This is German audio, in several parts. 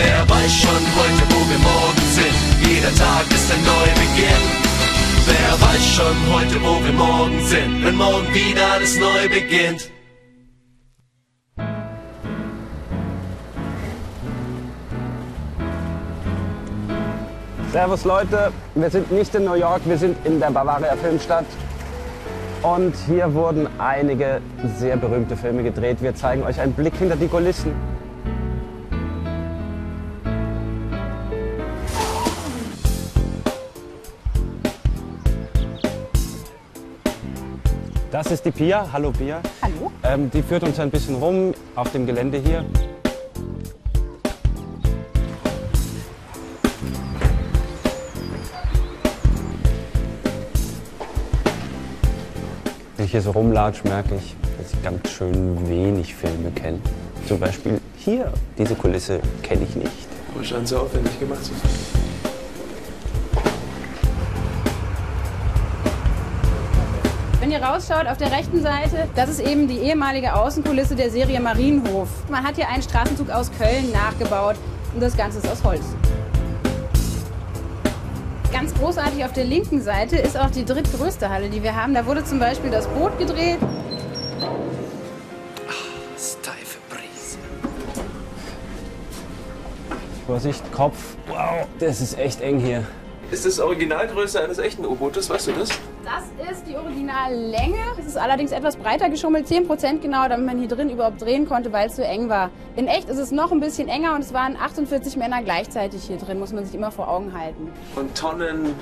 Wer weiß schon heute, wo wir morgen sind? Jeder Tag ist ein Neubeginn. Wer weiß schon heute, wo wir morgen sind? Wenn morgen wieder alles neu beginnt. Servus Leute, wir sind nicht in New York, wir sind in der Bavaria Filmstadt. Und hier wurden einige sehr berühmte Filme gedreht. Wir zeigen euch einen Blick hinter die Kulissen. Das ist die Pia. Hallo Pia. Hallo. Ähm, die führt uns ein bisschen rum auf dem Gelände hier. Wenn ich hier so rumlatsch, merke ich, dass ich ganz schön wenig Filme kenne. Zum Beispiel hier, diese Kulisse kenne ich nicht. Aber scheint so aufwendig gemacht zu sein. Wenn ihr rausschaut auf der rechten Seite, das ist eben die ehemalige Außenkulisse der Serie Marienhof. Man hat hier einen Straßenzug aus Köln nachgebaut und das Ganze ist aus Holz. Ganz großartig auf der linken Seite ist auch die drittgrößte Halle, die wir haben. Da wurde zum Beispiel das Boot gedreht. Steife Brise. Vorsicht, Kopf. Wow, das ist echt eng hier. Ist das Originalgröße eines echten U-Bootes, weißt du das? Das ist die Originallänge. Es ist allerdings etwas breiter geschummelt, 10% genau, damit man hier drin überhaupt drehen konnte, weil es so eng war. In echt ist es noch ein bisschen enger und es waren 48 Männer gleichzeitig hier drin, muss man sich immer vor Augen halten. Und Tonnen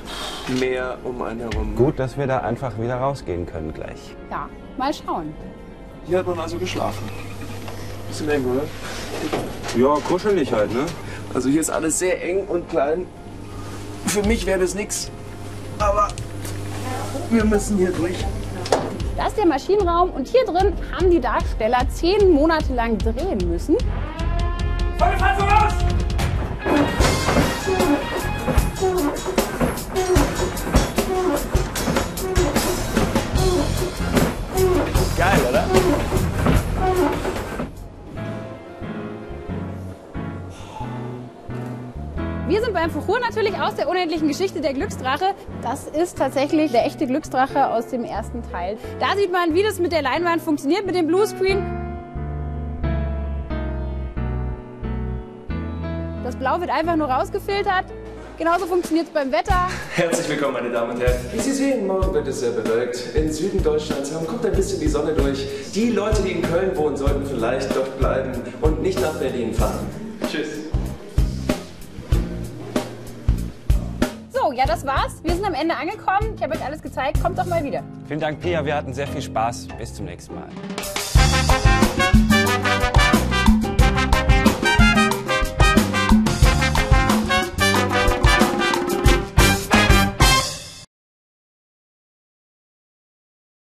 Meer um einen herum. Gut, dass wir da einfach wieder rausgehen können gleich. Ja, mal schauen. Hier hat man also geschlafen. Bisschen eng, oder? Ja, kuschelig halt, ne? Also hier ist alles sehr eng und klein. Für mich wäre das nix. Aber wir müssen hier durch. Das ist der Maschinenraum und hier drin haben die Darsteller zehn Monate lang drehen müssen. Geil, Wir sind beim Fuchur natürlich aus der unendlichen Geschichte der Glücksdrache. Das ist tatsächlich der echte Glücksdrache aus dem ersten Teil. Da sieht man, wie das mit der Leinwand funktioniert, mit dem Bluescreen. Das Blau wird einfach nur rausgefiltert. Genauso funktioniert es beim Wetter. Herzlich willkommen, meine Damen und Herren. Wie Sie sehen, morgen wird es sehr bewölkt. In Süden Deutschlands kommt ein bisschen die Sonne durch. Die Leute, die in Köln wohnen, sollten vielleicht dort bleiben und nicht nach Berlin fahren. Tschüss. Ja, das war's. Wir sind am Ende angekommen. Ich habe euch alles gezeigt. Kommt doch mal wieder. Vielen Dank, Pia. Wir hatten sehr viel Spaß. Bis zum nächsten Mal.